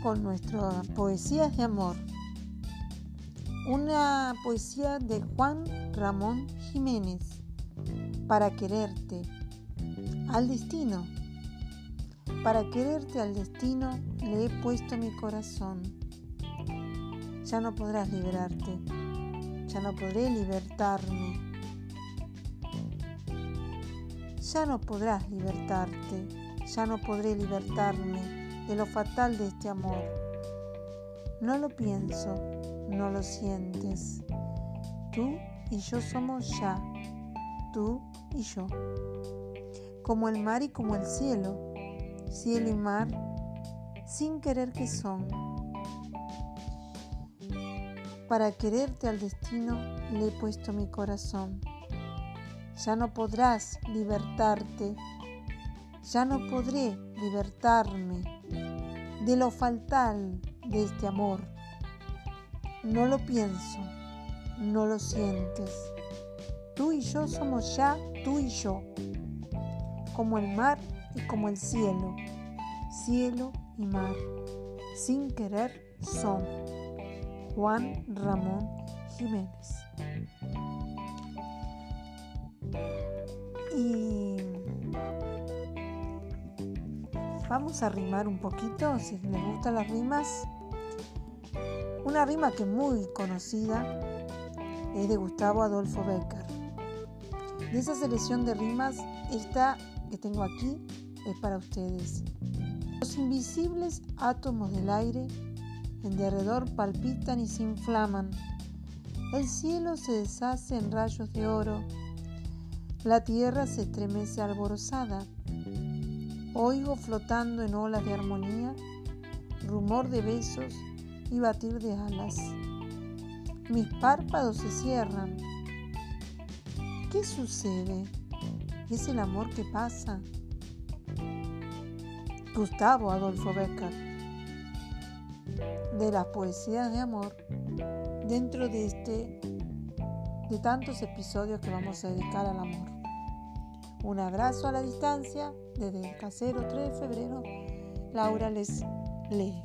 Con nuestras poesías de amor. Una poesía de Juan Ramón Jiménez. Para quererte. Al destino. Para quererte al destino le he puesto mi corazón. Ya no podrás liberarte. Ya no podré libertarme. Ya no podrás libertarte. Ya no podré libertarme de lo fatal de este amor. No lo pienso, no lo sientes. Tú y yo somos ya, tú y yo. Como el mar y como el cielo, cielo y mar, sin querer que son. Para quererte al destino le he puesto mi corazón. Ya no podrás libertarte, ya no podré libertarme de lo fatal de este amor. No lo pienso, no lo sientes. Tú y yo somos ya tú y yo, como el mar y como el cielo, cielo y mar, sin querer son. Juan Ramón Jiménez. Y Vamos a rimar un poquito, si les gustan las rimas. Una rima que muy conocida es de Gustavo Adolfo Becker. De esa selección de rimas, esta que tengo aquí es para ustedes. Los invisibles átomos del aire en derredor palpitan y se inflaman. El cielo se deshace en rayos de oro. La tierra se estremece alborozada. Oigo flotando en olas de armonía, rumor de besos y batir de alas. Mis párpados se cierran. ¿Qué sucede? ¿Es el amor que pasa? Gustavo Adolfo Becker, de las poesías de amor, dentro de este de tantos episodios que vamos a dedicar al amor. Un abrazo a la distancia desde el casero 3 de febrero. Laura les lee.